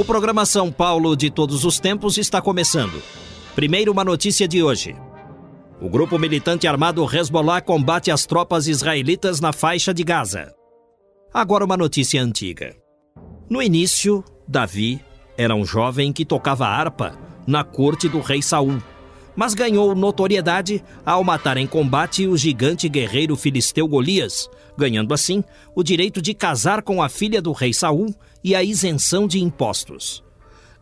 O programa São Paulo de todos os tempos está começando. Primeiro, uma notícia de hoje. O grupo militante armado Hezbollah combate as tropas israelitas na faixa de Gaza. Agora, uma notícia antiga. No início, Davi era um jovem que tocava harpa na corte do rei Saul, mas ganhou notoriedade ao matar em combate o gigante guerreiro filisteu Golias, ganhando assim o direito de casar com a filha do rei Saul e a isenção de impostos.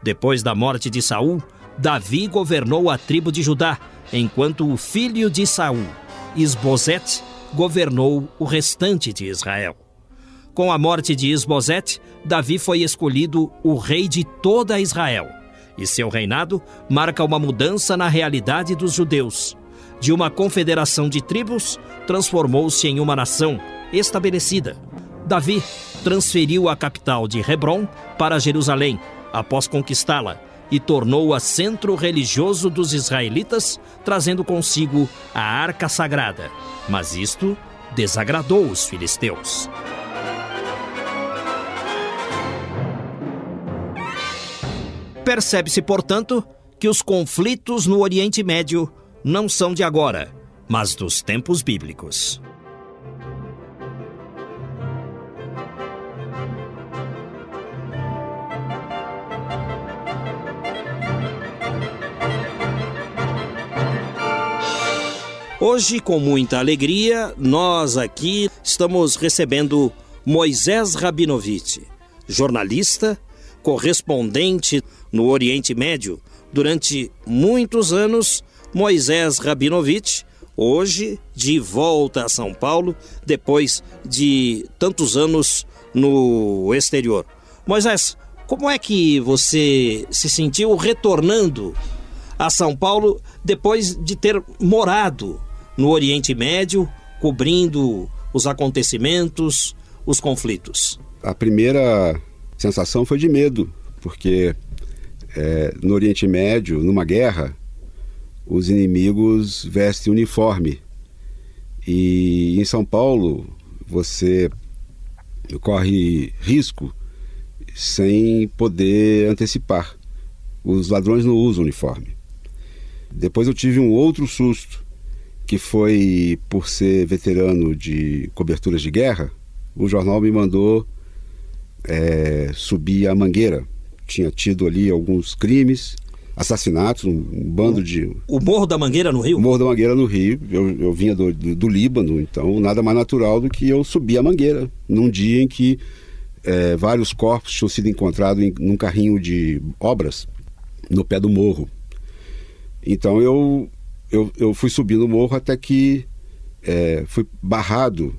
Depois da morte de Saul, Davi governou a tribo de Judá, enquanto o filho de Saul, Isbosete, governou o restante de Israel. Com a morte de Isbosete, Davi foi escolhido o rei de toda Israel, e seu reinado marca uma mudança na realidade dos judeus. De uma confederação de tribos, transformou-se em uma nação estabelecida. Davi transferiu a capital de Hebron para Jerusalém após conquistá-la e tornou-a centro religioso dos israelitas, trazendo consigo a arca sagrada. Mas isto desagradou os filisteus. Percebe-se, portanto, que os conflitos no Oriente Médio não são de agora, mas dos tempos bíblicos. Hoje, com muita alegria, nós aqui estamos recebendo Moisés Rabinovich, jornalista, correspondente no Oriente Médio durante muitos anos. Moisés Rabinovich, hoje de volta a São Paulo, depois de tantos anos no exterior. Moisés, como é que você se sentiu retornando a São Paulo depois de ter morado no Oriente Médio, cobrindo os acontecimentos, os conflitos? A primeira sensação foi de medo, porque é, no Oriente Médio, numa guerra, os inimigos vestem uniforme. E em São Paulo, você corre risco sem poder antecipar. Os ladrões não usam uniforme. Depois eu tive um outro susto que foi por ser veterano de coberturas de guerra, o jornal me mandou é, subir a Mangueira. Tinha tido ali alguns crimes, assassinatos, um, um bando de. O Morro da Mangueira no Rio? O Morro da Mangueira no Rio. Eu, eu vinha do, do, do, Líbano, então nada mais natural do que eu subir a Mangueira, num dia em que é, vários corpos tinham sido encontrados em, num carrinho de obras no pé do morro. Então eu eu, eu fui subindo o morro até que é, fui barrado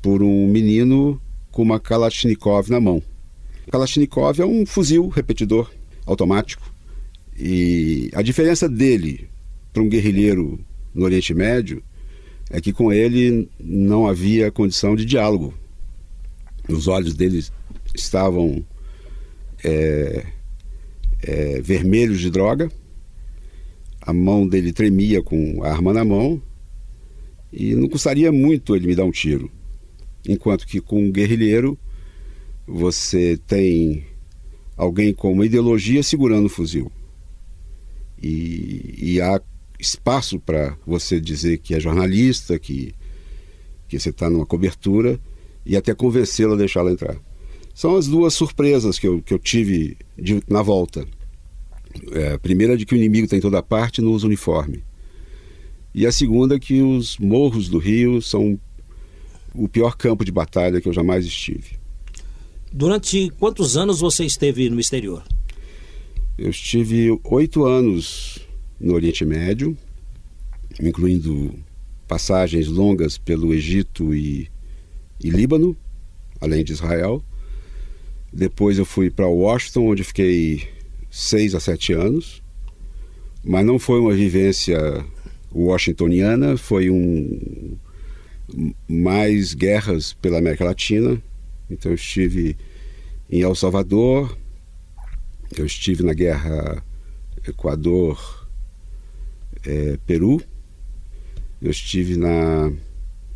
por um menino com uma Kalashnikov na mão. Kalashnikov é um fuzil repetidor automático. E a diferença dele para um guerrilheiro no Oriente Médio é que com ele não havia condição de diálogo. Os olhos dele estavam é, é, vermelhos de droga a mão dele tremia com a arma na mão e não custaria muito ele me dar um tiro. Enquanto que com um guerrilheiro você tem alguém com uma ideologia segurando o fuzil. E, e há espaço para você dizer que é jornalista, que, que você está numa cobertura e até convencê-lo a deixá-la entrar. São as duas surpresas que eu, que eu tive de, na volta. É, a primeira é de que o inimigo está em toda parte no usa uniforme. E a segunda é que os morros do Rio são o pior campo de batalha que eu jamais estive. Durante quantos anos você esteve no exterior? Eu estive oito anos no Oriente Médio, incluindo passagens longas pelo Egito e, e Líbano, além de Israel. Depois eu fui para Washington, onde fiquei seis a sete anos. Mas não foi uma vivência washingtoniana, foi um mais guerras pela América Latina. Então eu estive em El Salvador, eu estive na guerra Equador, é, Peru, eu estive na,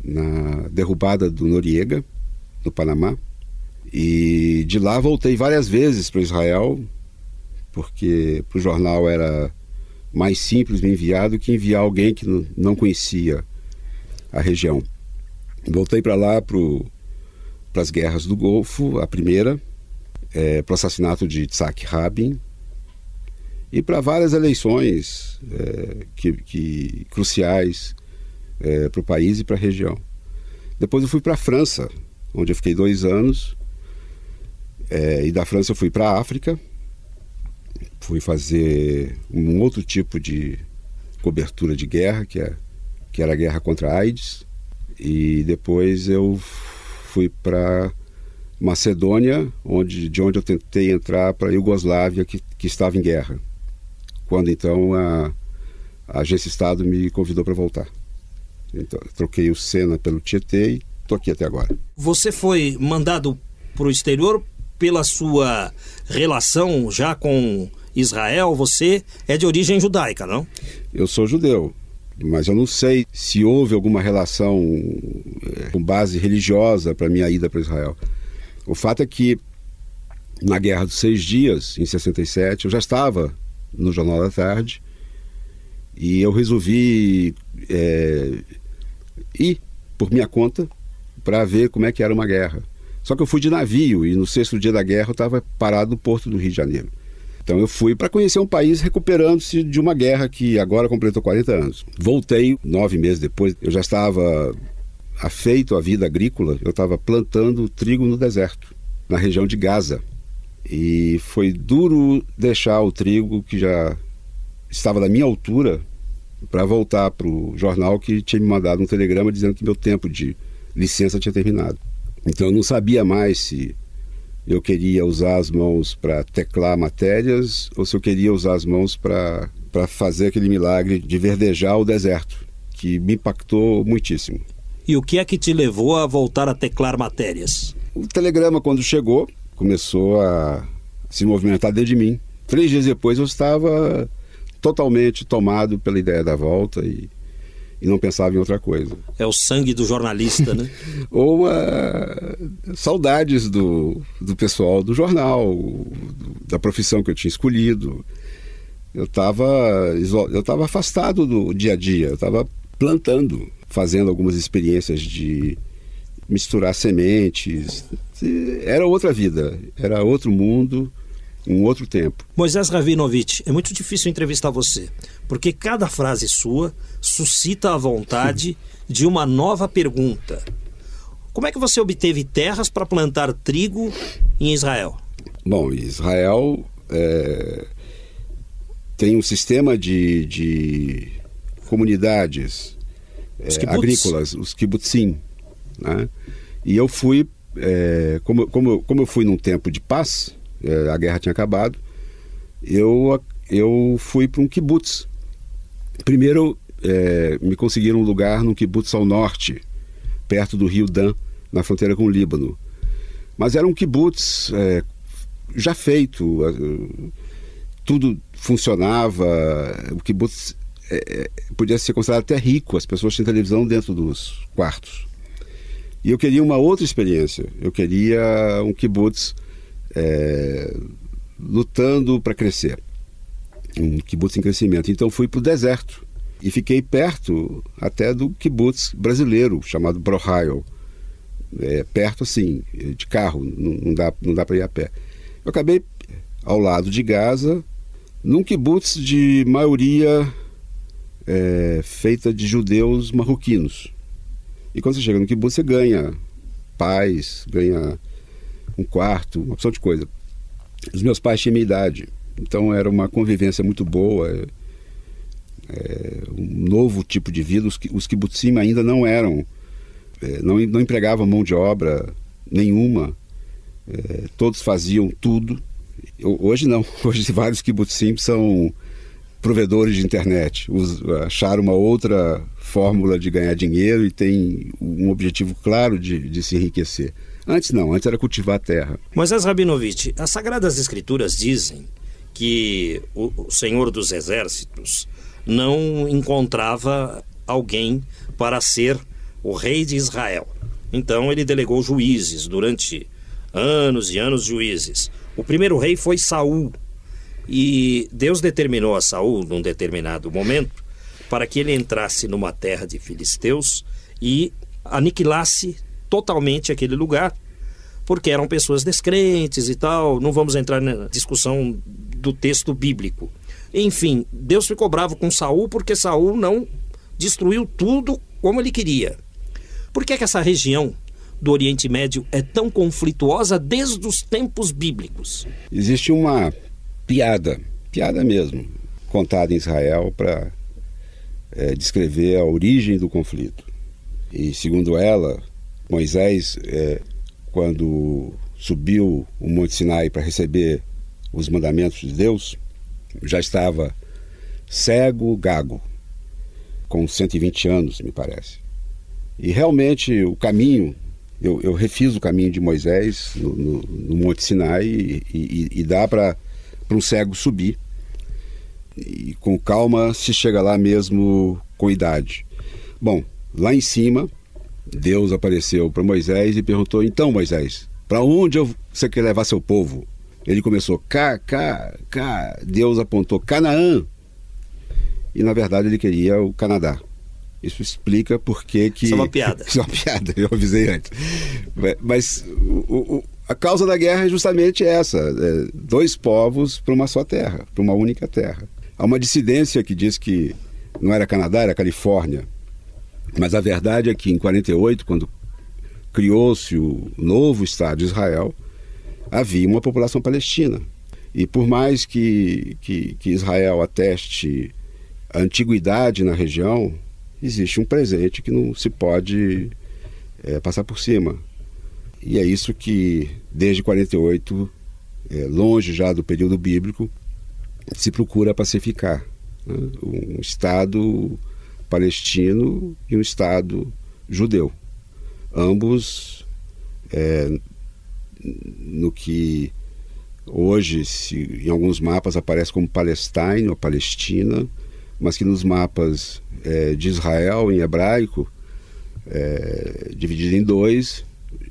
na derrubada do Noriega, no Panamá, e de lá voltei várias vezes para Israel, porque para o jornal era mais simples me enviar do que enviar alguém que não conhecia a região. Voltei para lá para as guerras do Golfo, a primeira, é, para o assassinato de Tzak Rabin e para várias eleições é, que, que, cruciais é, para o país e para a região. Depois eu fui para a França, onde eu fiquei dois anos, é, e da França eu fui para a África, fui fazer um outro tipo de cobertura de guerra, que, é, que era a guerra contra a AIDS, e depois eu fui para Macedônia, onde, de onde eu tentei entrar para a Iugoslávia, que, que estava em guerra. Quando então a, a Agência Estado me convidou para voltar. Então, troquei o Sena pelo Tietê e estou aqui até agora. Você foi mandado para o exterior pela sua relação já com Israel? Você é de origem judaica, não? Eu sou judeu mas eu não sei se houve alguma relação eh, com base religiosa para minha ida para Israel. O fato é que na Guerra dos Seis Dias, em 67, eu já estava no Jornal da Tarde e eu resolvi é, ir por minha conta para ver como é que era uma guerra. Só que eu fui de navio e no sexto dia da guerra eu estava parado no porto do Rio de Janeiro. Então eu fui para conhecer um país recuperando-se de uma guerra que agora completou 40 anos. Voltei nove meses depois, eu já estava afeito à vida agrícola, eu estava plantando trigo no deserto, na região de Gaza. E foi duro deixar o trigo que já estava da minha altura para voltar para o jornal que tinha me mandado um telegrama dizendo que meu tempo de licença tinha terminado. Então eu não sabia mais se eu queria usar as mãos para teclar matérias ou se eu queria usar as mãos para fazer aquele milagre de verdejar o deserto, que me impactou muitíssimo. E o que é que te levou a voltar a teclar matérias? O telegrama, quando chegou, começou a se movimentar dentro de mim. Três dias depois eu estava totalmente tomado pela ideia da volta e e não pensava em outra coisa. É o sangue do jornalista, né? Ou uh, saudades do, do pessoal do jornal, da profissão que eu tinha escolhido. Eu estava eu tava afastado do dia a dia, eu estava plantando, fazendo algumas experiências de misturar sementes. Era outra vida, era outro mundo um outro tempo. Moisés Ravinovich, é muito difícil entrevistar você, porque cada frase sua suscita a vontade de uma nova pergunta. Como é que você obteve terras para plantar trigo em Israel? Bom, Israel é, tem um sistema de, de comunidades é, agrícolas, os kibbutzim, né? E eu fui, é, como, como, como eu fui num tempo de paz, é, a guerra tinha acabado, eu, eu fui para um kibutz. Primeiro, é, me conseguiram um lugar num kibutz ao norte, perto do rio Dan, na fronteira com o Líbano. Mas era um kibutz é, já feito, tudo funcionava, o kibutz é, é, podia ser considerado até rico, as pessoas tinham televisão dentro dos quartos. E eu queria uma outra experiência, eu queria um kibutz é, lutando para crescer. Um kibbutz em crescimento. Então fui para o deserto e fiquei perto até do kibbutz brasileiro chamado Brohail. É, perto assim, de carro, não, não dá, não dá para ir a pé. Eu acabei ao lado de Gaza, num kibbutz de maioria é, feita de judeus marroquinos. E quando você chega no kibbutz, você ganha paz, ganha um quarto, uma opção de coisa. Os meus pais tinham minha idade, então era uma convivência muito boa. é, um novo tipo de vida. Os, os ainda não eram, é, não, não empregavam mão de obra nenhuma, é, todos faziam tudo. Hoje não, hoje vários kibbutzim são provedores de internet, Us, acharam uma outra fórmula de ganhar dinheiro e tem um objetivo claro de, de se enriquecer. Antes não, antes era cultivar a terra. Moisés Rabinovich, as Sagradas Escrituras dizem que o Senhor dos Exércitos não encontrava alguém para ser o rei de Israel. Então ele delegou juízes durante anos e anos juízes. O primeiro rei foi Saul. E Deus determinou a Saul num determinado momento para que ele entrasse numa terra de filisteus e aniquilasse totalmente aquele lugar, porque eram pessoas descrentes e tal. Não vamos entrar na discussão do texto bíblico. Enfim, Deus ficou bravo com Saul porque Saul não destruiu tudo como ele queria. Por que, é que essa região do Oriente Médio é tão conflituosa desde os tempos bíblicos? Existe uma piada, piada mesmo, contada em Israel para é, descrever a origem do conflito. E segundo ela, Moisés, é, quando subiu o Monte Sinai para receber os mandamentos de Deus, já estava cego, gago, com 120 anos, me parece. E realmente o caminho, eu, eu refiz o caminho de Moisés no, no, no Monte Sinai e, e, e dá para um cego subir. E com calma se chega lá mesmo com idade. Bom, lá em cima, Deus apareceu para Moisés e perguntou: Então, Moisés, para onde você quer levar seu povo? Ele começou cá, cá, cá. Deus apontou Canaã. E na verdade ele queria o Canadá. Isso explica por que. Isso é uma piada. Isso é uma piada, eu avisei antes. Mas o, o, a causa da guerra é justamente essa: é dois povos para uma só terra, para uma única terra. Há uma dissidência que diz que não era Canadá, era Califórnia. Mas a verdade é que em 48, quando criou-se o novo Estado de Israel, havia uma população palestina. E por mais que, que, que Israel ateste a antiguidade na região, existe um presente que não se pode é, passar por cima. E é isso que, desde 48, é, longe já do período bíblico, se procura pacificar. Né? Um Estado palestino e um Estado judeu. Ambos é, no que hoje se, em alguns mapas aparece como Palestine ou Palestina, mas que nos mapas é, de Israel em hebraico é dividido em dois,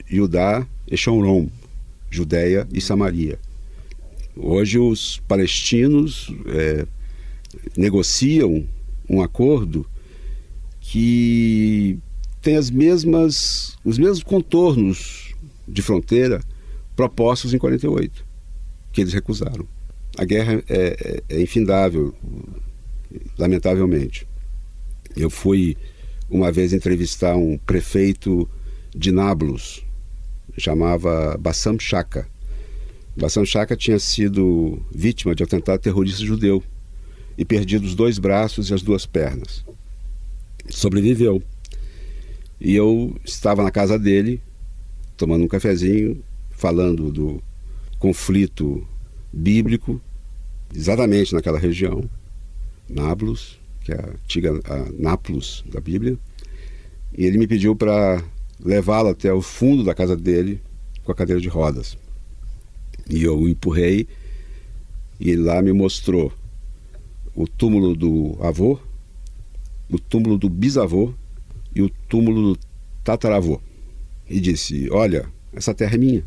Judá e Shomron, Judéia e Samaria. Hoje os palestinos é, negociam um acordo que tem as mesmas, os mesmos contornos de fronteira propostos em 48, que eles recusaram. A guerra é, é, é infindável, lamentavelmente. Eu fui uma vez entrevistar um prefeito de Nablus, chamava Bassam Shaka. Bassam Shaka tinha sido vítima de atentado terrorista judeu e perdido os dois braços e as duas pernas. Sobreviveu. E eu estava na casa dele, tomando um cafezinho, falando do conflito bíblico, exatamente naquela região, Nablus, que é a antiga a Nápoles da Bíblia, e ele me pediu para levá-lo até o fundo da casa dele com a cadeira de rodas. E eu o empurrei e ele lá me mostrou o túmulo do avô, o túmulo do bisavô e o túmulo do tataravô. E disse: Olha, essa terra é minha.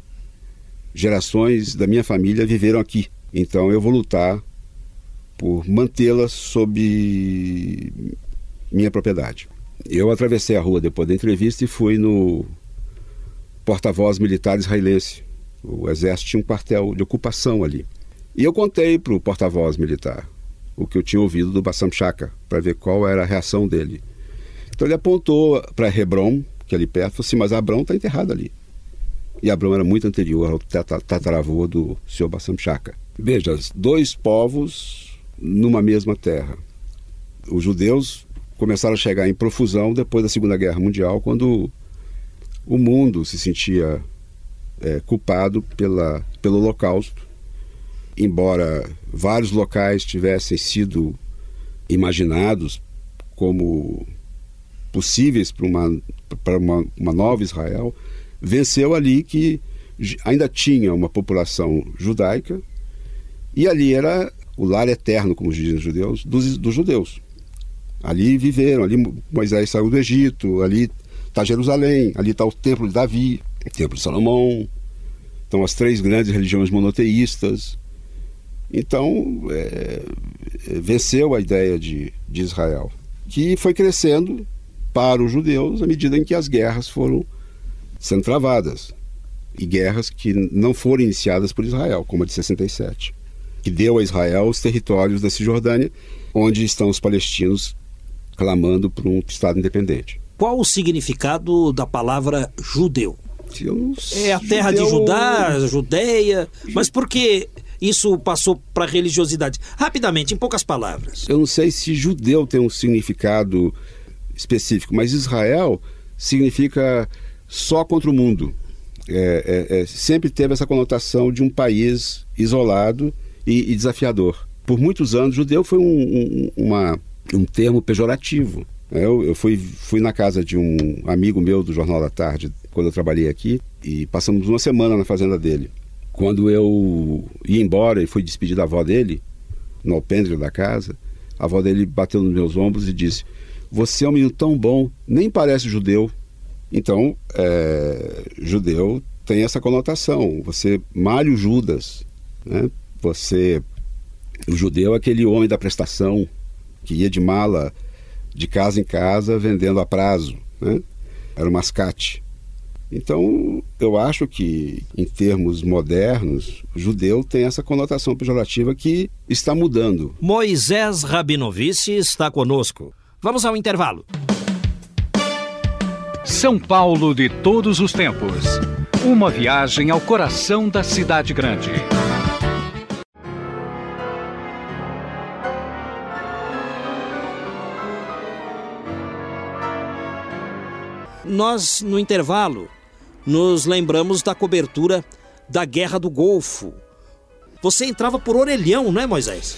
Gerações da minha família viveram aqui. Então eu vou lutar por mantê-la sob minha propriedade. Eu atravessei a rua depois da entrevista e fui no porta-voz militar israelense. O exército tinha um quartel de ocupação ali. E eu contei para o porta-voz militar o que eu tinha ouvido do Bassam Shaka, para ver qual era a reação dele. Então ele apontou para Hebron, que é ali perto, assim, mas Abrão está enterrado ali. E Abrão era muito anterior ao tataravô do senhor Bassam Chaka. Veja, dois povos numa mesma terra. os judeus começaram a chegar em profusão depois da Segunda Guerra Mundial, quando o mundo se sentia é, culpado pela, pelo Holocausto. Embora vários locais tivessem sido imaginados como possíveis para uma, para uma, uma nova Israel, venceu ali que ainda tinha uma população judaica e ali era o lar eterno, como dizem os judeus, dos, dos judeus. Ali viveram, ali Moisés saiu do Egito, ali está Jerusalém, ali está o Templo de Davi, o Templo de Salomão, estão as três grandes religiões monoteístas. Então, é, venceu a ideia de, de Israel, que foi crescendo para os judeus à medida em que as guerras foram sendo travadas. E guerras que não foram iniciadas por Israel, como a de 67, que deu a Israel os territórios da Cisjordânia, onde estão os palestinos clamando por um Estado independente. Qual o significado da palavra judeu? Eu, é a terra judeu... de Judá, Judeia, mas por que isso passou para a religiosidade? Rapidamente, em poucas palavras. Eu não sei se judeu tem um significado específico, mas Israel significa só contra o mundo. É, é, é, sempre teve essa conotação de um país isolado e, e desafiador. Por muitos anos, judeu foi um, um, uma, um termo pejorativo. Eu, eu fui, fui na casa de um amigo meu do Jornal da Tarde, quando eu trabalhei aqui, e passamos uma semana na fazenda dele. Quando eu ia embora e fui despedir da avó dele, no alpendre da casa, a avó dele bateu nos meus ombros e disse: Você é um menino tão bom, nem parece judeu. Então, é, judeu tem essa conotação. Você malha o Judas, né? Você, o judeu é aquele homem da prestação que ia de mala de casa em casa vendendo a prazo, né? Era o mascate. Então, eu acho que, em termos modernos, o judeu tem essa conotação pejorativa que está mudando. Moisés Rabinovici está conosco. Vamos ao intervalo. São Paulo de todos os tempos. Uma viagem ao coração da cidade grande. Nós, no intervalo, nos lembramos da cobertura da Guerra do Golfo. Você entrava por orelhão, não é, Moisés?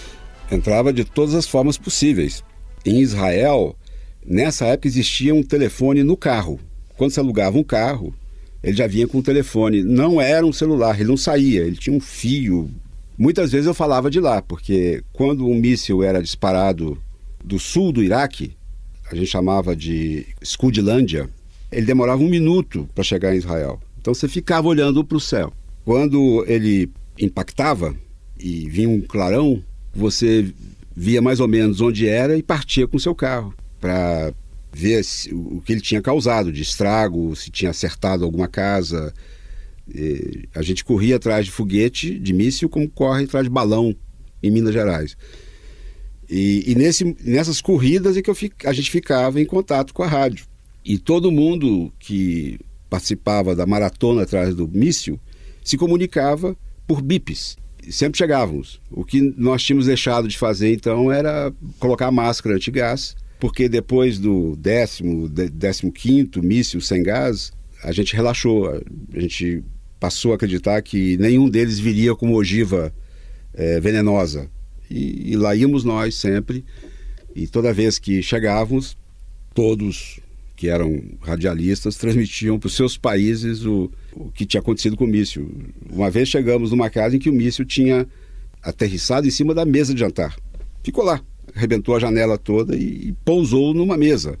Entrava de todas as formas possíveis. Em Israel, Nessa época existia um telefone no carro. Quando você alugava um carro, ele já vinha com o telefone. Não era um celular, ele não saía, ele tinha um fio. Muitas vezes eu falava de lá, porque quando um míssil era disparado do sul do Iraque, a gente chamava de Scudlândia, ele demorava um minuto para chegar em Israel. Então você ficava olhando para o céu. Quando ele impactava e vinha um clarão, você via mais ou menos onde era e partia com seu carro para ver o que ele tinha causado de estrago, se tinha acertado alguma casa. E a gente corria atrás de foguete, de míssil, como corre atrás de balão em Minas Gerais. E, e nesse, nessas corridas é que a gente ficava em contato com a rádio. E todo mundo que participava da maratona atrás do míssil se comunicava por bips. Sempre chegávamos. O que nós tínhamos deixado de fazer então era colocar máscara antigás porque depois do décimo, décimo quinto míssil sem gás, a gente relaxou, a gente passou a acreditar que nenhum deles viria com ogiva é, venenosa. E, e lá íamos nós sempre, e toda vez que chegávamos, todos que eram radialistas transmitiam para os seus países o, o que tinha acontecido com o míssil. Uma vez chegamos numa casa em que o míssil tinha aterrissado em cima da mesa de jantar. Ficou lá, arrebentou a janela toda e, pousou numa mesa.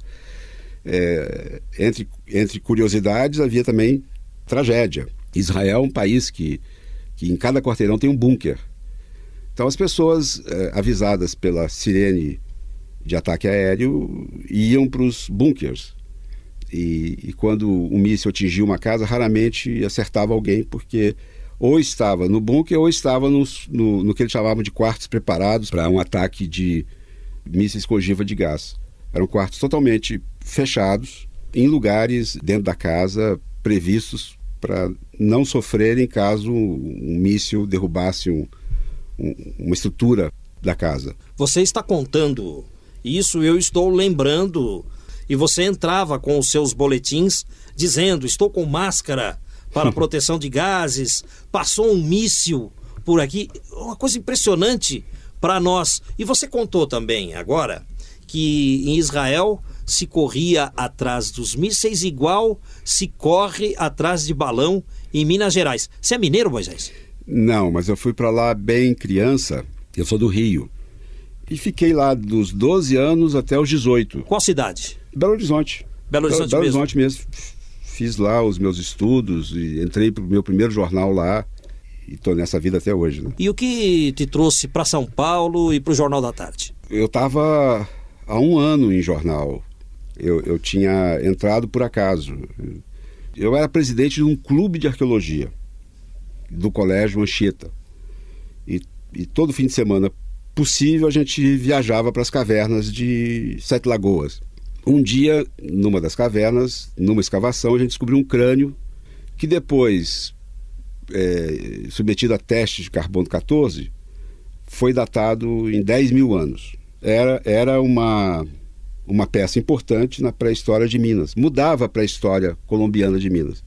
É, entre, entre curiosidades, havia também tragédia. Israel é um país que, que em cada quarteirão tem um bunker. Então, as pessoas é, avisadas pela sirene de ataque aéreo iam para os bunkers. E, e, quando um míssil atingia uma casa, raramente acertava alguém, porque ou estava no bunker ou estava nos, no, no que eles chamavam de quartos preparados para um ataque de mísseis com ogiva de gás. Eram quartos totalmente fechados, em lugares dentro da casa previstos para não sofrerem caso um míssil derrubasse um, um, uma estrutura da casa. Você está contando Isso eu estou lembrando. E você entrava com os seus boletins dizendo: estou com máscara para proteção de gases, passou um míssil por aqui. Uma coisa impressionante para nós. E você contou também agora que em Israel se corria atrás dos mísseis igual se corre atrás de balão em Minas Gerais. Você é mineiro, Moisés? Não, mas eu fui para lá bem criança. Eu sou do Rio. E fiquei lá dos 12 anos até os 18. Qual cidade? Belo Horizonte. Belo Horizonte Belo mesmo? Horizonte mesmo. Fiz lá os meus estudos e entrei para o meu primeiro jornal lá e estou nessa vida até hoje. Né? E o que te trouxe para São Paulo e para o Jornal da Tarde? Eu estava há um ano em jornal. Eu, eu tinha entrado por acaso. Eu era presidente de um clube de arqueologia do Colégio Anchieta. E, e todo fim de semana possível a gente viajava para as cavernas de Sete Lagoas. Um dia, numa das cavernas, numa escavação, a gente descobriu um crânio que depois, é, submetido a testes de carbono 14, foi datado em 10 mil anos. Era, era uma, uma peça importante na pré-história de Minas. Mudava a pré-história colombiana de Minas.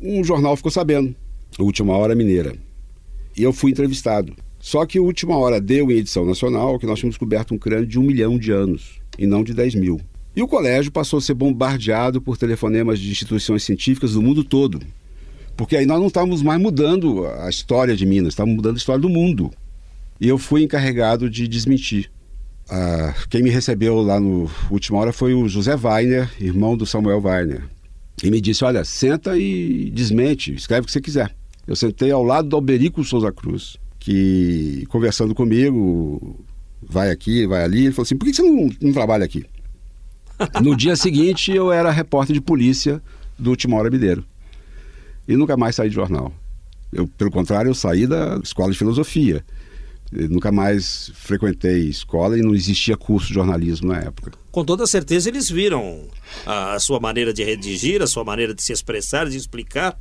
Um jornal ficou sabendo, Última Hora Mineira. E eu fui entrevistado. Só que Última Hora deu em edição nacional que nós tínhamos descoberto um crânio de um milhão de anos, e não de 10 mil. E o colégio passou a ser bombardeado por telefonemas de instituições científicas do mundo todo. Porque aí nós não estávamos mais mudando a história de Minas, estávamos mudando a história do mundo. E eu fui encarregado de desmentir. Ah, quem me recebeu lá no Última Hora foi o José Weiner, irmão do Samuel Weiner. E me disse: Olha, senta e desmente, escreve o que você quiser. Eu sentei ao lado do Alberico Souza Cruz, que conversando comigo, vai aqui, vai ali. Ele falou assim: Por que você não, não trabalha aqui? No dia seguinte, eu era repórter de polícia do Última Hora Mineiro. E nunca mais saí de jornal. Eu, pelo contrário, eu saí da escola de filosofia. Eu nunca mais frequentei escola e não existia curso de jornalismo na época. Com toda certeza eles viram a sua maneira de redigir, a sua maneira de se expressar, de explicar.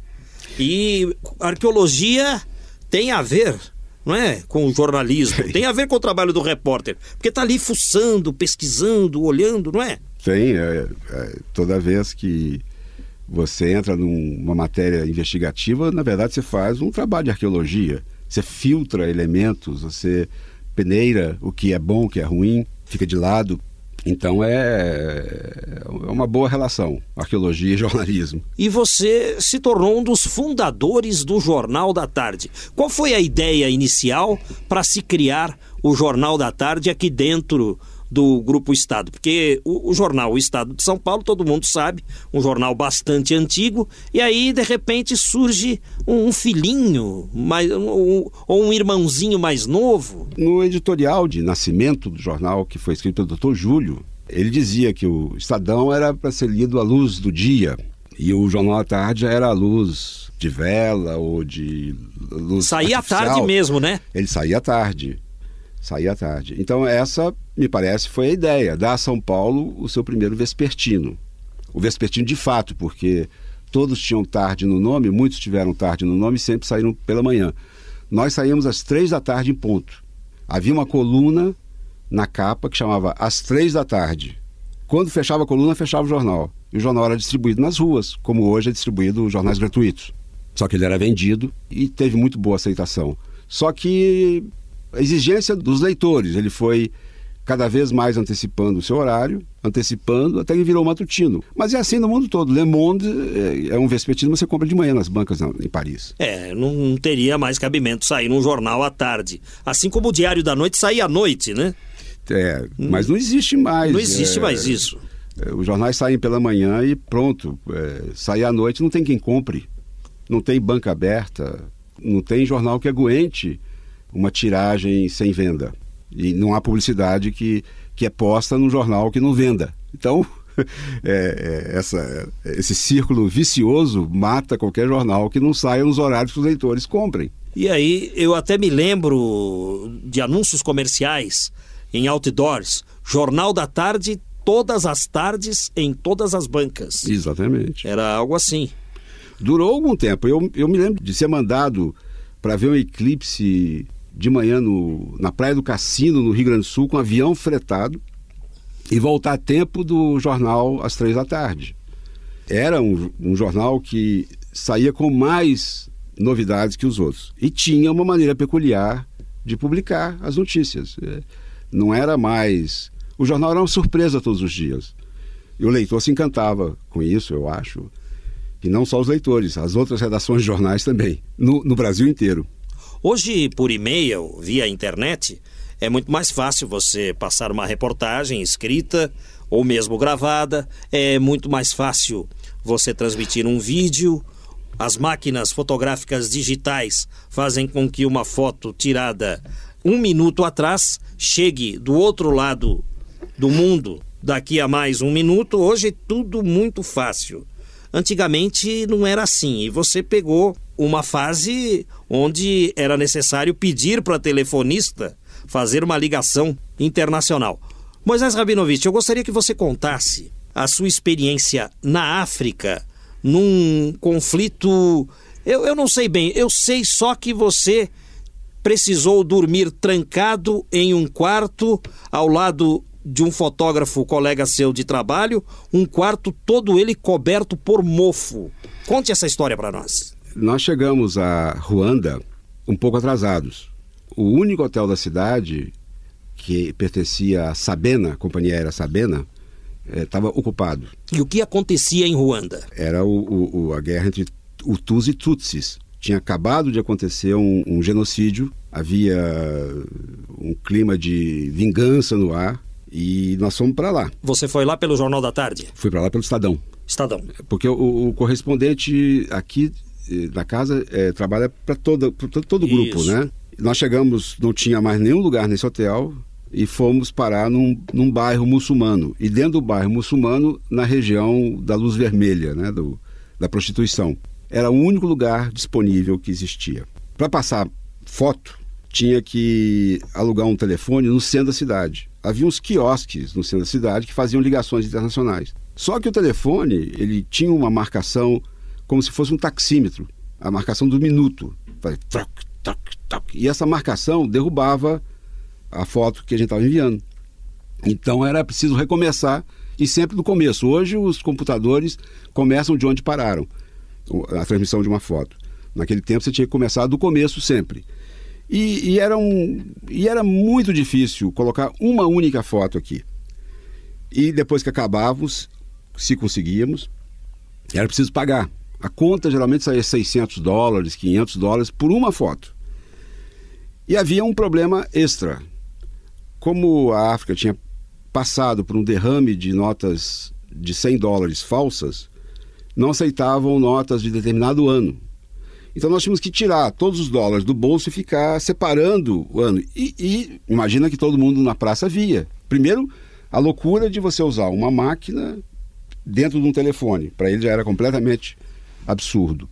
E arqueologia tem a ver, não é, com o jornalismo, tem a ver com o trabalho do repórter, porque está ali fuçando, pesquisando, olhando, não é? Tem, é, é, toda vez que você entra numa matéria investigativa, na verdade você faz um trabalho de arqueologia. Você filtra elementos, você peneira o que é bom, o que é ruim, fica de lado. Então é, é uma boa relação, arqueologia e jornalismo. E você se tornou um dos fundadores do Jornal da Tarde. Qual foi a ideia inicial para se criar o Jornal da Tarde aqui dentro do Grupo Estado, porque o, o, jornal O Estado de São Paulo, todo mundo sabe, um jornal bastante antigo, e aí de repente surge um, um filhinho, mais, um, ou um irmãozinho mais novo. No editorial de nascimento do jornal, que foi escrito pelo Dr. Júlio, ele dizia que o Estadão era para ser lido à luz do dia, e o Jornal à Tarde era à luz de vela ou de luz Saía à tarde mesmo, né? Ele saía à tarde sair à tarde. Então, essa, me parece, foi a ideia, dar a São Paulo o seu primeiro vespertino. O vespertino de fato, porque todos tinham tarde no nome, muitos tiveram tarde no nome e sempre saíram pela manhã. Nós saímos às três da tarde em ponto. Havia uma coluna na capa que chamava Às Três da Tarde. Quando fechava a coluna, fechava o jornal. E o jornal era distribuído nas ruas, como hoje é distribuído os jornais gratuitos. Só que ele era vendido e teve muito boa aceitação. Só que a exigência dos leitores. Ele foi cada vez mais antecipando o seu horário, antecipando, até que virou matutino. Mas é assim no mundo todo. Le Monde é, é um vespertino, você compra de manhã nas bancas em Paris. É, não teria mais cabimento sair num jornal à tarde. Assim como o Diário da Noite saía à noite, né? É, mas não existe mais. Não existe é, mais isso. É, os jornais saem pela manhã e pronto. É, sair à noite não tem quem compre. Não tem banca aberta. Não tem jornal que aguente uma tiragem sem venda. E não há publicidade que, que é posta no jornal que não venda. Então, é, é, essa, esse círculo vicioso mata qualquer jornal que não saia nos horários que os leitores comprem. E aí, eu até me lembro de anúncios comerciais em outdoors, Jornal da Tarde, todas as tardes, em todas as bancas. Exatamente. Era algo assim. Durou algum tempo. Eu, eu me lembro de ser mandado para ver um eclipse de manhã no, na Praia do Cassino, no Rio Grande do Sul, com um avião fretado. e voltar a tempo do jornal às três da tarde. Era um, um jornal que saía com mais novidades que os outros e tinha uma maneira peculiar de publicar as notícias. É, não era mais. O jornal era uma surpresa todos os dias. E o leitor se encantava com isso, eu acho. E não só os leitores, as outras redações de jornais também, no, no Brasil inteiro. Hoje, por e-mail, via internet, é muito mais fácil você passar uma reportagem escrita ou mesmo gravada. É muito mais fácil você transmitir um vídeo. As máquinas fotográficas digitais fazem com que uma foto tirada um minuto atrás chegue do outro lado do mundo daqui a mais um minuto. Hoje é tudo muito fácil. Antigamente não era assim. E você pegou uma fase onde era necessário pedir para telefonista fazer uma ligação internacional. Moisés Rabinovich, eu gostaria que você contasse a sua experiência na África num conflito. Eu, eu não sei bem, eu sei só que você precisou dormir trancado em um quarto ao lado de um fotógrafo colega seu de trabalho, um quarto todo ele coberto por mofo. Conte essa história para nós. Nós chegamos a Ruanda um pouco atrasados. O único hotel da cidade, que pertencia à Sabena, a companhia aérea Sabena, estava eh, ocupado. E o que acontecia em Ruanda? Era o, o, a guerra entre Hutus e Tutsis. Tinha acabado de acontecer um, um genocídio, havia um clima de vingança no ar e nós fomos para lá. Você foi lá pelo Jornal da Tarde? Fui para lá pelo Estadão. Estadão. Porque o, o correspondente aqui eh, na casa é, trabalha para todo, todo o grupo, né? Nós chegamos, não tinha mais nenhum lugar nesse hotel e fomos parar num, num bairro muçulmano. E dentro do bairro muçulmano, na região da luz vermelha, né? Do, da prostituição. Era o único lugar disponível que existia. Para passar foto, tinha que alugar um telefone no centro da cidade havia uns quiosques no centro da cidade que faziam ligações internacionais. Só que o telefone, ele tinha uma marcação como se fosse um taxímetro, a marcação do minuto. E essa marcação derrubava a foto que a gente estava enviando. Então era preciso recomeçar e sempre do começo. Hoje os computadores começam de onde pararam a transmissão de uma foto. Naquele tempo você tinha que começar do começo sempre. E, e, era um, e era muito difícil colocar uma única foto aqui. E depois que acabávamos, se conseguíamos, era preciso pagar. A conta geralmente saía 600 dólares, 500 dólares por uma foto. E havia um problema extra. Como a África tinha passado por um derrame de notas de 100 dólares falsas, não aceitavam notas de determinado ano. Então nós tínhamos que tirar todos os dólares do bolso e ficar separando o ano. E, e imagina que todo mundo na praça via. Primeiro, a loucura de você usar uma máquina dentro de um telefone. Para ele já era completamente absurdo.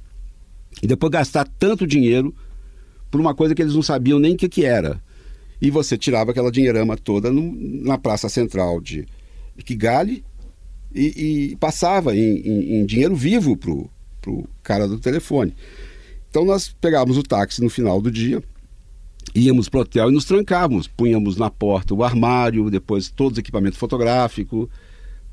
E depois gastar tanto dinheiro por uma coisa que eles não sabiam nem o que, que era. E você tirava aquela dinheirama toda no, na praça central de Kigali e, e passava em, em, em dinheiro vivo para o cara do telefone. Então nós pegávamos o táxi no final do dia, íamos para o hotel e nos trancávamos. Punhamos na porta o armário, depois todo o equipamento fotográfico,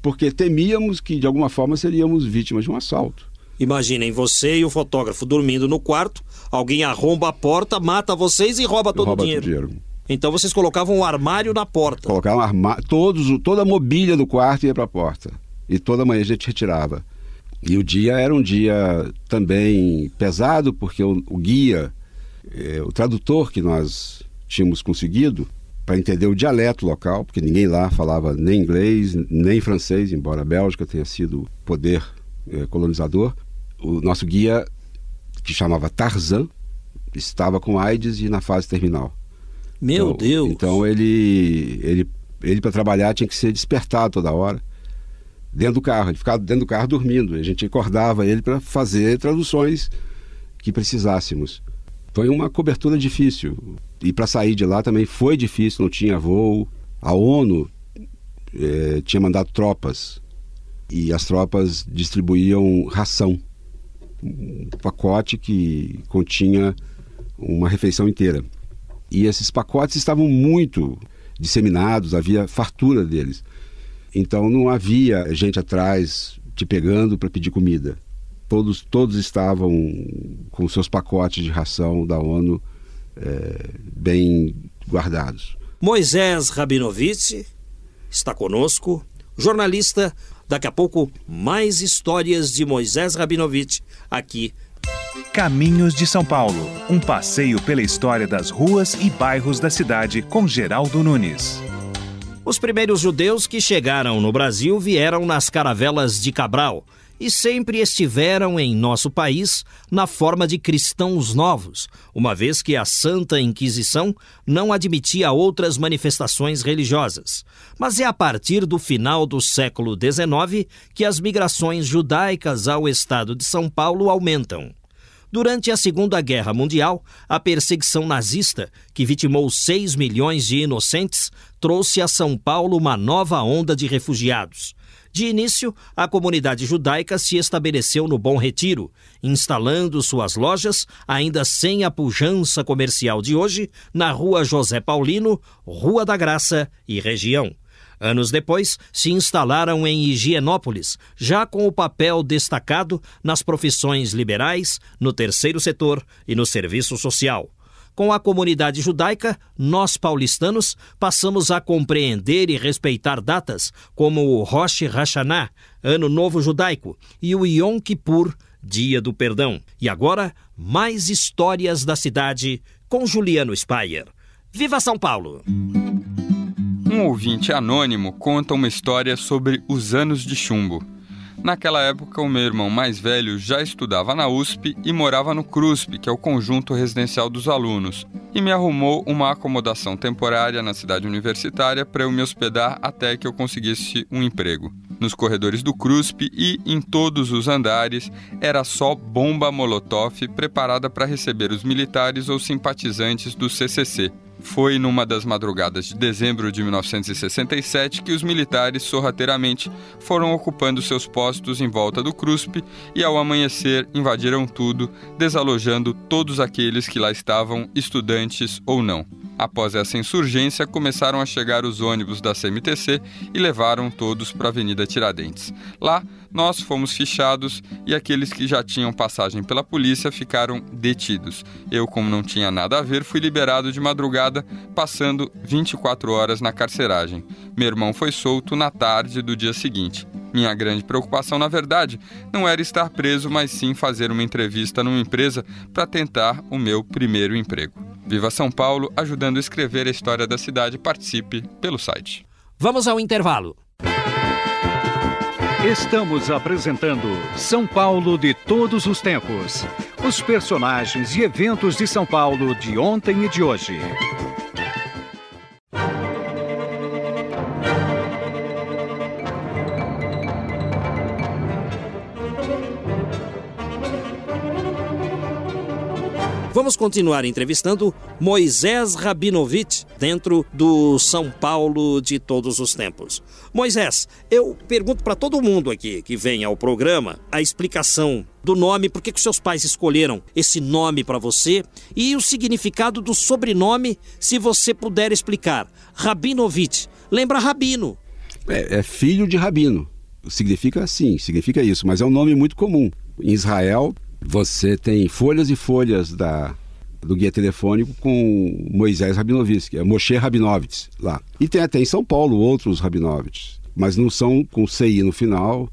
porque temíamos que de alguma forma seríamos vítimas de um assalto. Imaginem você e o fotógrafo dormindo no quarto, alguém arromba a porta, mata vocês e rouba todo rouba o dinheiro. dinheiro. Então vocês colocavam o armário na porta. Colocavam armário, todos, toda a mobília do quarto ia para a porta. E toda manhã a gente retirava. E o dia era um dia também pesado, porque o, o guia, é, o tradutor que nós tínhamos conseguido, para entender o dialeto local, porque ninguém lá falava nem inglês, nem francês, embora a Bélgica tenha sido poder é, colonizador. O nosso guia, que chamava Tarzan, estava com AIDS e na fase terminal. Meu então, Deus! Então ele, ele, ele para trabalhar tinha que ser despertado toda hora dentro do carro. Ele ficava dentro do carro dormindo. A gente acordava ele para fazer traduções que precisássemos. Foi uma cobertura difícil. E para sair de lá também foi difícil, não tinha voo. A ONU eh, tinha mandado tropas e as tropas distribuíam ração um pacote que continha uma refeição inteira. E esses pacotes estavam muito disseminados, havia fartura deles. Então não havia gente atrás te pegando para pedir comida. Todos, todos estavam com seus pacotes de ração da ONU é, bem guardados. Moisés Rabinovitch está conosco, jornalista. Daqui a pouco, mais histórias de Moisés Rabinovitch aqui. Caminhos de São Paulo um passeio pela história das ruas e bairros da cidade com Geraldo Nunes. Os primeiros judeus que chegaram no Brasil vieram nas caravelas de Cabral e sempre estiveram em nosso país na forma de cristãos novos, uma vez que a Santa Inquisição não admitia outras manifestações religiosas. Mas é a partir do final do século XIX que as migrações judaicas ao estado de São Paulo aumentam. Durante a Segunda Guerra Mundial, a perseguição nazista, que vitimou 6 milhões de inocentes, trouxe a São Paulo uma nova onda de refugiados. De início, a comunidade judaica se estabeleceu no Bom Retiro, instalando suas lojas, ainda sem a pujança comercial de hoje, na Rua José Paulino, Rua da Graça e região. Anos depois, se instalaram em Higienópolis, já com o papel destacado nas profissões liberais, no terceiro setor e no serviço social. Com a comunidade judaica, nós paulistanos passamos a compreender e respeitar datas como o Rosh Hashanah, Ano Novo Judaico, e o Yom Kippur, Dia do Perdão. E agora, mais histórias da cidade com Juliano Spayer. Viva São Paulo! Um ouvinte anônimo conta uma história sobre os anos de chumbo. Naquela época, o meu irmão mais velho já estudava na USP e morava no CRUSP, que é o conjunto residencial dos alunos, e me arrumou uma acomodação temporária na cidade universitária para eu me hospedar até que eu conseguisse um emprego. Nos corredores do CRUSP e em todos os andares era só bomba molotov preparada para receber os militares ou simpatizantes do CCC. Foi numa das madrugadas de dezembro de 1967 que os militares sorrateiramente foram ocupando seus postos em volta do CRUSP e, ao amanhecer, invadiram tudo, desalojando todos aqueles que lá estavam, estudantes ou não. Após essa insurgência, começaram a chegar os ônibus da CMTC e levaram todos para a Avenida Tiradentes. Lá, nós fomos fichados e aqueles que já tinham passagem pela polícia ficaram detidos. Eu, como não tinha nada a ver, fui liberado de madrugada, passando 24 horas na carceragem. Meu irmão foi solto na tarde do dia seguinte. Minha grande preocupação, na verdade, não era estar preso, mas sim fazer uma entrevista numa empresa para tentar o meu primeiro emprego. Viva São Paulo, ajudando a escrever a história da cidade. Participe pelo site. Vamos ao intervalo. Estamos apresentando São Paulo de todos os tempos. Os personagens e eventos de São Paulo de ontem e de hoje. Vamos continuar entrevistando Moisés Rabinovich dentro do São Paulo de todos os tempos. Moisés, eu pergunto para todo mundo aqui que vem ao programa a explicação do nome, por que, seus pais escolheram esse nome para você e o significado do sobrenome, se você puder explicar. Rabinovich, lembra Rabino. É, é filho de Rabino. Significa assim, significa isso, mas é um nome muito comum. Em Israel, você tem folhas e folhas da, do guia telefônico com Moisés Rabinovitz, que é Moshe Rabinovitz lá. E tem até em São Paulo outros Rabinovitz, mas não são com CI no final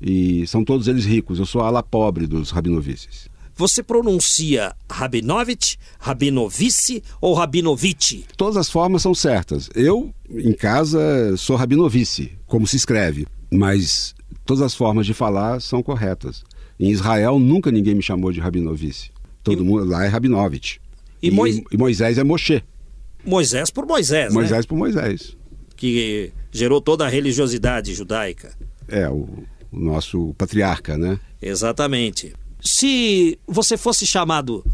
e são todos eles ricos. Eu sou a ala pobre dos Rabinovitz. Você pronuncia Rabinovich, Rabinovice ou Rabinovitch? Todas as formas são certas. Eu, em casa, sou Rabinovice, como se escreve, mas todas as formas de falar são corretas. Em Israel, nunca ninguém me chamou de Rabinovice. Todo e... mundo lá é Rabinovich. E, e, Mois... e, Moisés é Moshe. Moisés por Moisés, né? Moisés né? por Moisés. Que gerou toda a religiosidade judaica. É, o, o nosso patriarca, né? Exatamente. Se você fosse chamado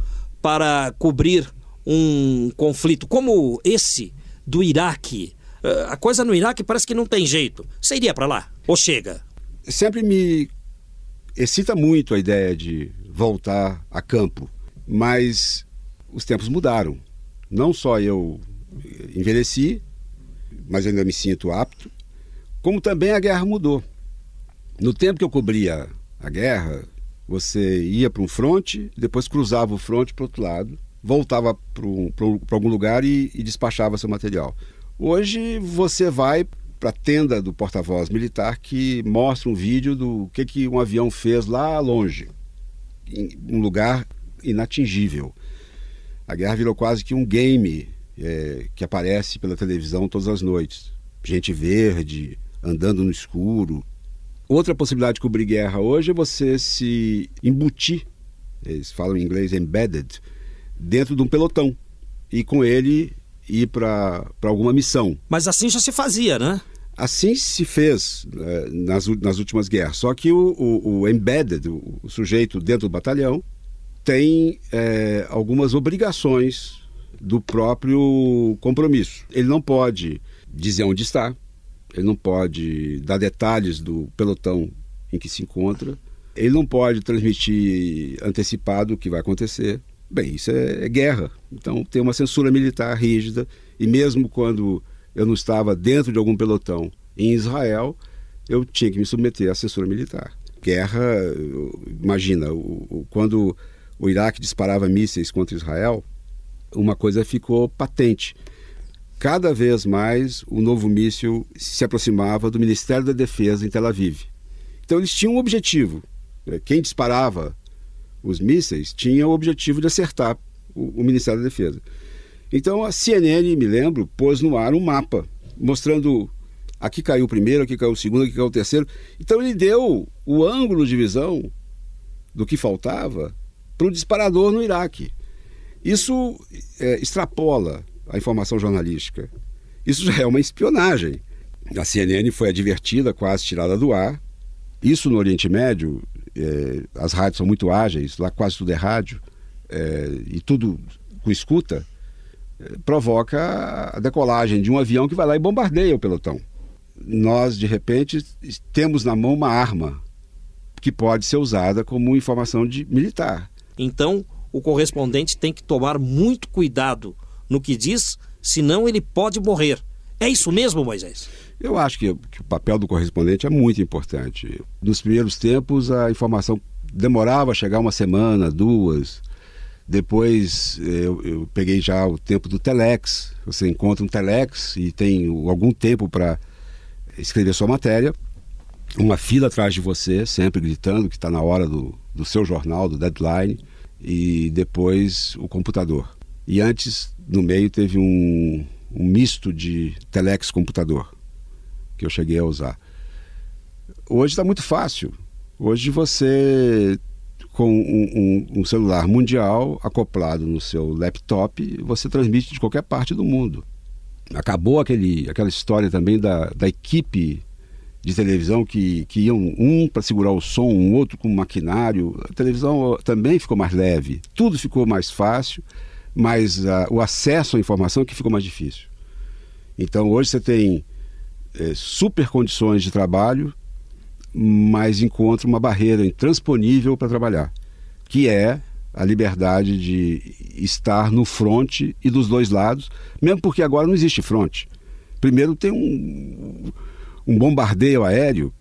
para cobrir um conflito como esse do Iraque, eh, a coisa no Iraque parece que não tem jeito. Você iria para lá? Ou chega? Sempre me excita muito a ideia de voltar a campo, mas os tempos mudaram. Não só eu envelheci, mas ainda me sinto apto, Como também a guerra mudou. No tempo que eu cobria a guerra, você ia para um fronte, depois cruzava o fronte para outro lado, voltava para algum lugar e, e despachava seu material. Hoje você vai para a tenda do porta-voz militar que mostra um vídeo do que, que um avião fez lá longe, em um lugar inatingível. A guerra virou quase que um game é, que aparece pela televisão todas as noites. Gente verde, andando no escuro. Outra possibilidade de cobrir guerra hoje é você se embutir, eles falam em inglês embedded, dentro de um pelotão e com ele ir para alguma missão. Mas assim já se fazia, né? Assim se fez é, nas, nas últimas guerras. Só que o, o, o embedded, o, o, sujeito dentro do batalhão, tem é, algumas obrigações do próprio compromisso. Ele não pode dizer onde está, ele não pode dar detalhes do pelotão em que se encontra, ele não pode transmitir antecipado o que vai acontecer. Bem, isso é, é guerra. Então tem uma censura militar rígida e mesmo quando eu não estava dentro de algum pelotão em Israel, eu tinha que me submeter à censura militar. Guerra, imagina, o, quando o Iraque disparava mísseis contra Israel, uma coisa ficou patente. Cada vez mais o novo míssil se aproximava do Ministério da Defesa em Tel Aviv. Então eles tinham um objetivo. Quem disparava os mísseis tinha o objetivo de acertar o Ministério da Defesa. Então a CNN, me lembro, pôs no ar um mapa mostrando aqui caiu o primeiro, aqui caiu o segundo, aqui caiu o terceiro. Então ele deu o ângulo de visão do que faltava para o disparador no Iraque. Isso é, extrapola a informação jornalística. Isso já é uma espionagem. A CNN foi advertida, quase tirada do ar. Isso no Oriente Médio, é, as rádios são muito ágeis, lá quase tudo é rádio, é, e tudo com escuta, provoca a decolagem de um avião que vai lá e bombardeia o pelotão. Nós, de repente, temos na mão uma arma que pode ser usada como informação de militar. Então, o correspondente tem que tomar muito cuidado no que diz, senão ele pode morrer. É isso mesmo, Moisés? Eu acho que, que, o papel do correspondente é muito importante. Nos primeiros tempos, a informação demorava a chegar uma semana, duas. Depois eu, eu peguei já o tempo do telex. Você encontra um telex e tem algum tempo para escrever sua matéria. Uma fila atrás de você, sempre gritando que está na hora do, do seu jornal, do deadline e depois o computador. E antes, no meio, teve um, um misto de telex computador que eu cheguei a usar. Hoje está muito fácil. Hoje você, com um, um, um, celular mundial acoplado no seu laptop, você transmite de qualquer parte do mundo. Acabou aquele, aquela história também da, da equipe de televisão que, que iam um para segurar o som, um outro com maquinário. A televisão também ficou mais leve, tudo ficou mais fácil, mas o acesso à informação é que ficou mais difícil. Então hoje você tem é, super condições de trabalho, mas encontra uma barreira intransponível para trabalhar, que é a liberdade de estar no fronte e dos dois lados, mesmo porque agora não existe fronte. Primeiro tem um um bombardeio aéreo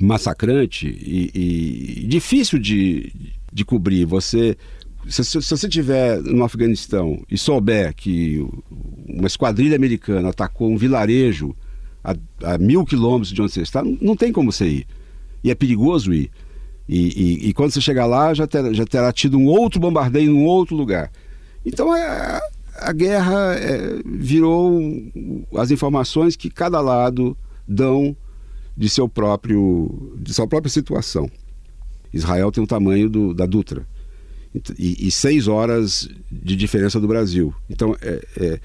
massacrante e, e difícil de, de cobrir. Você, se, se, você estiver no Afeganistão e souber que uma esquadrilha americana atacou um vilarejo a, a mil quilômetros de onde você está, não, tem como você ir. E é perigoso ir. E, e, e quando você chegar lá, já, ter, já terá tido um outro bombardeio em um outro lugar. Então, a, a guerra é, virou as informações que cada lado dão de seu próprio de sua própria situação. Israel tem o tamanho do, da Dutra e, e, seis horas de diferença do Brasil. Então é, é,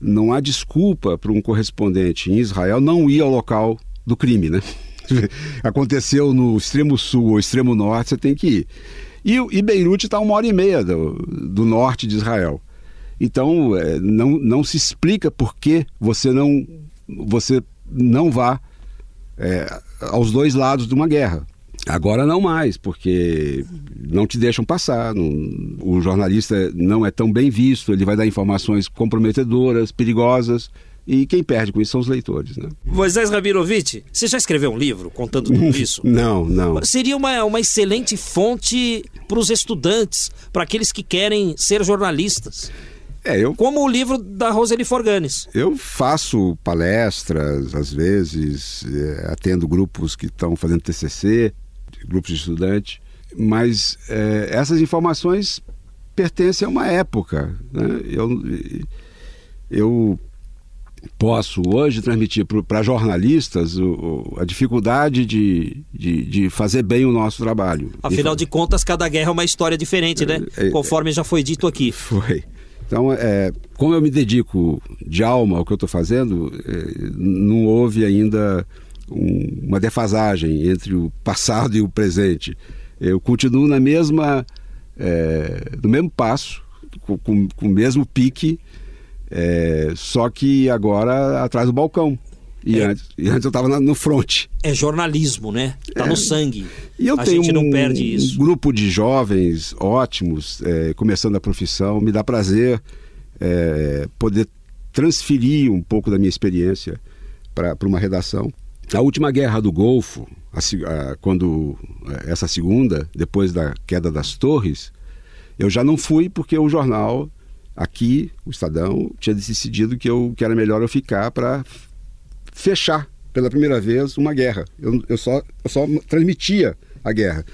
não há desculpa para um correspondente em Israel não ir ao local do crime, né? Aconteceu no extremo sul ou extremo norte, você tem que ir. E, e Beirute está uma hora e meia do, do norte de Israel. Então é, não, não se explica por que você não você não vá é, aos dois lados de uma guerra. Agora não mais, porque não te deixam passar. Não, o jornalista não é tão bem visto, ele vai dar informações comprometedoras, perigosas. e quem perde com isso são os leitores. Né? Moisés Rabinovich, você já escreveu um livro contando tudo isso? não, não. Seria uma, uma excelente fonte para os estudantes, para aqueles que querem ser jornalistas. É, eu, Como o livro da Roseli Forganes. eu faço palestras, às vezes, é, atendo grupos que estão fazendo TCC, grupos de estudante, mas é, essas informações pertencem a uma época. Né? Eu, eu posso hoje transmitir para jornalistas o- o- a dificuldade de, de, de fazer bem o nosso trabalho. Afinal de contas, cada guerra é uma história diferente, né? É, é, Conforme já foi dito aqui. Foi. Então, é, como eu me dedico de alma ao que eu estou fazendo, é, não houve ainda um- uma defasagem entre o passado e o presente. Eu continuo na mesma, é, no mesmo passo, com, com- o mesmo pique, é, só que agora atrás do balcão. E, É. antes, e antes eu estava no front. É jornalismo, né? Tá no sangue. E eu a tenho gente não um, perde um isso. grupo de jovens ótimos, é, começando a profissão. Me dá prazer é, poder transferir um pouco da minha experiência para uma redação. A última guerra do Golfo, a a- quando é, essa segunda, depois da queda das torres, eu já não fui porque o jornal aqui, o Estadão, tinha decidido que, eu, que era melhor eu ficar para fechar pela primeira vez uma guerra. Eu, eu, só, eu só transmitia a guerra.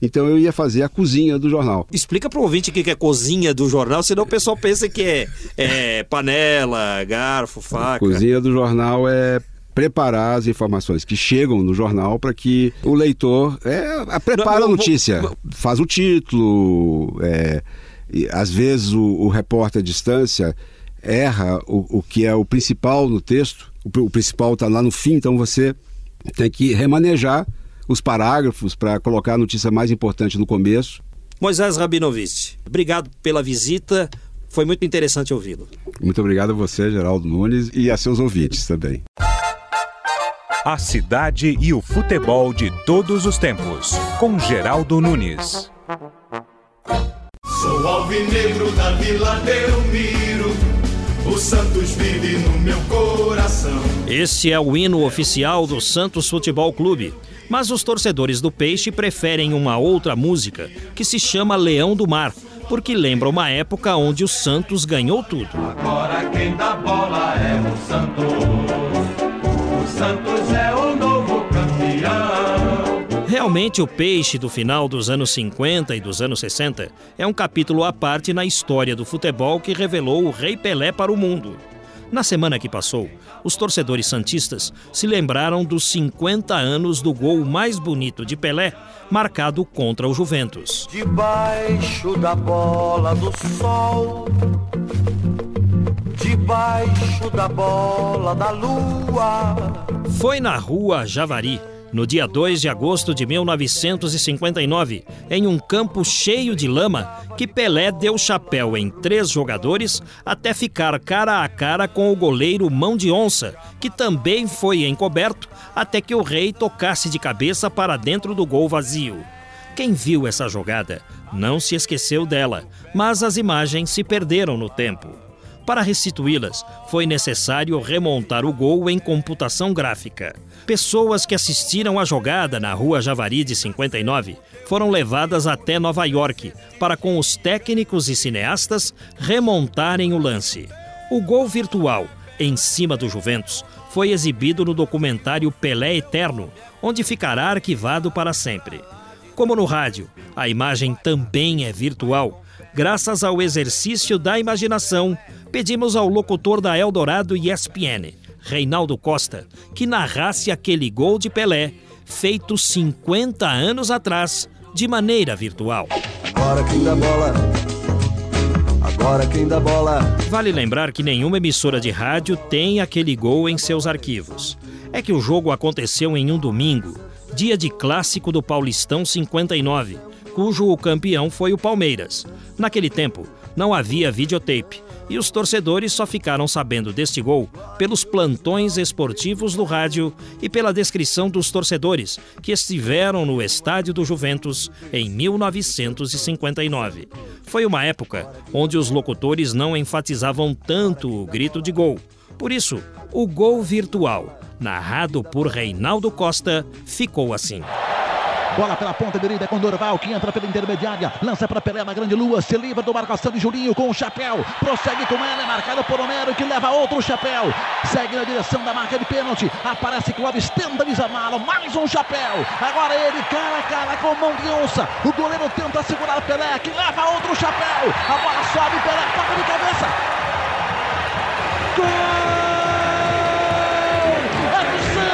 Então eu ia fazer a cozinha do jornal. Explica pro ouvinte o que é cozinha do jornal, senão o pessoal pensa que é, é panela, garfo, A faca. cozinha do jornal é preparar as informações que chegam no jornal para que o leitor é, a- prepara Não, a notícia, vou- faz o título, é, e às vezes o, o repórter à distância erra o, o que é o principal no texto, o, o principal está lá no fim, então você tem que remanejar os parágrafos para colocar a notícia mais importante no começo. Moisés Rabinovich, obrigado pela visita. Foi muito interessante ouvi-lo. Muito obrigado a você, Geraldo Nunes, e a seus ouvintes também. A cidade e o futebol de todos os tempos, com Geraldo Nunes. Sou alvinegro da Vila Belmiro. O Santos vive no meu coração. Este é o hino oficial do Santos Futebol Clube. Mas os torcedores do Peixe preferem uma outra música que se chama Leão do Mar, porque lembra uma época onde o Santos ganhou tudo. Agora quem dá bola é o Santos. Realmente, o Peixe do final dos anos 50 e dos anos 60 é um capítulo à parte na história do futebol que revelou o Rei Pelé para o mundo. Na semana que passou, os torcedores santistas se lembraram dos 50 anos do gol mais bonito de Pelé, marcado contra o Juventus. Debaixo da bola do sol, debaixo da bola da lua. Foi na rua Javari, no dia 2 de agosto de 1959, em um campo cheio de lama, que Pelé deu chapéu em três jogadores até ficar cara a cara com o goleiro Mão de Onça, que também foi encoberto até que o rei tocasse de cabeça para dentro do gol vazio. Quem viu essa jogada não se esqueceu dela, mas as imagens se perderam no tempo. Para restituí-las, foi necessário remontar o gol em computação gráfica. Pessoas que assistiram à jogada na Rua Javari de 59 foram levadas até Nova York para, com os técnicos e cineastas, remontarem o lance. O gol virtual, em cima do Juventus, foi exibido no documentário Pelé Eterno, onde ficará arquivado para sempre. Como no rádio, a imagem também é virtual. Graças ao exercício da imaginação, pedimos ao locutor da Eldorado ESPN, Reinaldo Costa, que narrasse aquele gol de Pelé, feito 50 anos atrás, de maneira virtual. Agora quem dá bola, agora quem dá bola. Vale lembrar que nenhuma emissora de rádio tem aquele gol em seus arquivos. É que o jogo aconteceu em um domingo, dia de clássico do Paulistão 59, cujo campeão foi o Palmeiras. Naquele tempo, não havia videotape e os torcedores só ficaram sabendo deste gol pelos plantões esportivos do rádio e pela descrição dos torcedores que estiveram no estádio do Juventus em 1959. Foi uma época onde os locutores não enfatizavam tanto o grito de gol. Por isso, O gol virtual, narrado por Reinaldo Costa, ficou assim. Bola pela ponta direita com Dorval, que entra pela intermediária. Lança para Pelé na grande lua. Se livra do marcação de Julinho com o chapéu. Prossegue com ela, é marcado por Homero, que leva outro chapéu. Segue na direção da marca de pênalti. Aparece Clóvis, tenta desamá-lo. Mais um chapéu. Agora ele, cara a cara, com mão de onça. O goleiro tenta segurar Pelé, que leva outro chapéu. A bola sobe, Pelé toca de cabeça. Gol!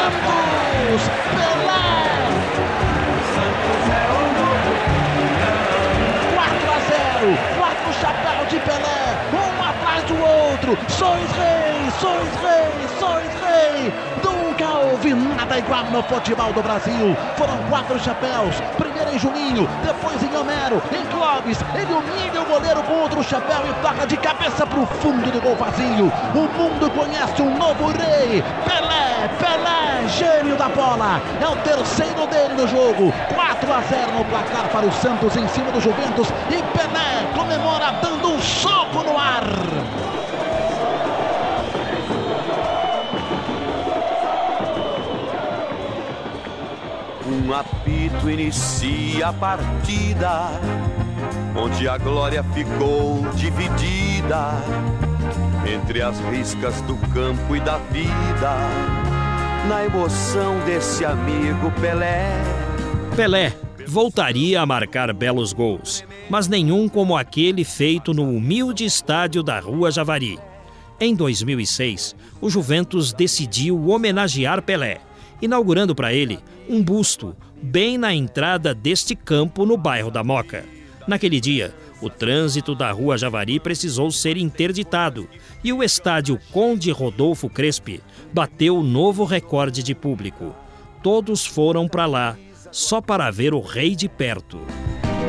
É do Santos! Pelé! 4 a 0, quatro chapéu de Pelé, um atrás do outro. Sois rei, sois rei, sois rei. Nunca houve nada igual no futebol do Brasil. Foram quatro chapéus. Em Juninho, depois em Homero, em Clóvis. Ele humilha o goleiro com outro chapéu e toca de cabeça pro fundo do gol vazio. O mundo conhece um novo rei. Pelé, Pelé, gênio da bola. É o terceiro dele no jogo. 4 a 0 no placar para o Santos em cima do Juventus. E Pelé comemora dando um soco no ar. Um inicia a partida, onde a glória ficou dividida entre as riscas do campo e da vida, na emoção desse amigo Pelé. Pelé voltaria a marcar belos gols, mas nenhum como aquele feito no humilde estádio da Rua Javari. Em 2006, o Juventus decidiu homenagear Pelé, inaugurando para ele um busto bem na entrada deste campo no bairro da Moca. Naquele dia, o trânsito da Rua Javari precisou ser interditado e o estádio Conde Rodolfo Crespi bateu novo recorde de público. Todos foram para lá só para ver o rei de perto.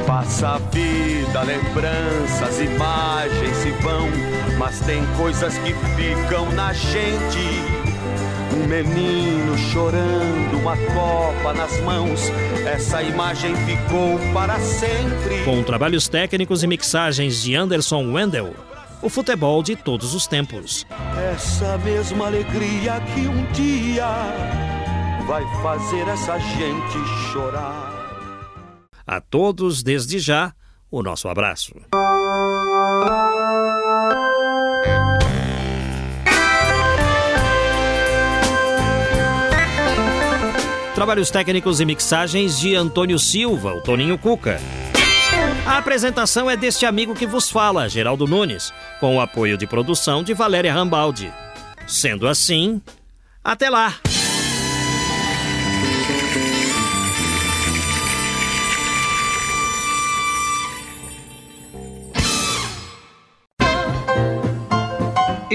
Passa a vida, lembranças, imagens se vão, mas tem coisas que ficam na gente. Um menino chorando, uma copa nas mãos, essa imagem ficou para sempre. Com trabalhos técnicos e mixagens de Anderson Wendel, o futebol de todos os tempos. Essa mesma alegria que um dia vai fazer essa gente chorar. A todos, desde já, o nosso abraço. Trabalhos técnicos e mixagens de Antônio Silva, o Toninho Cuca. A apresentação é deste amigo que vos fala, Geraldo Nunes, com o apoio de produção de Valéria Rambaldi. Sendo assim, até lá!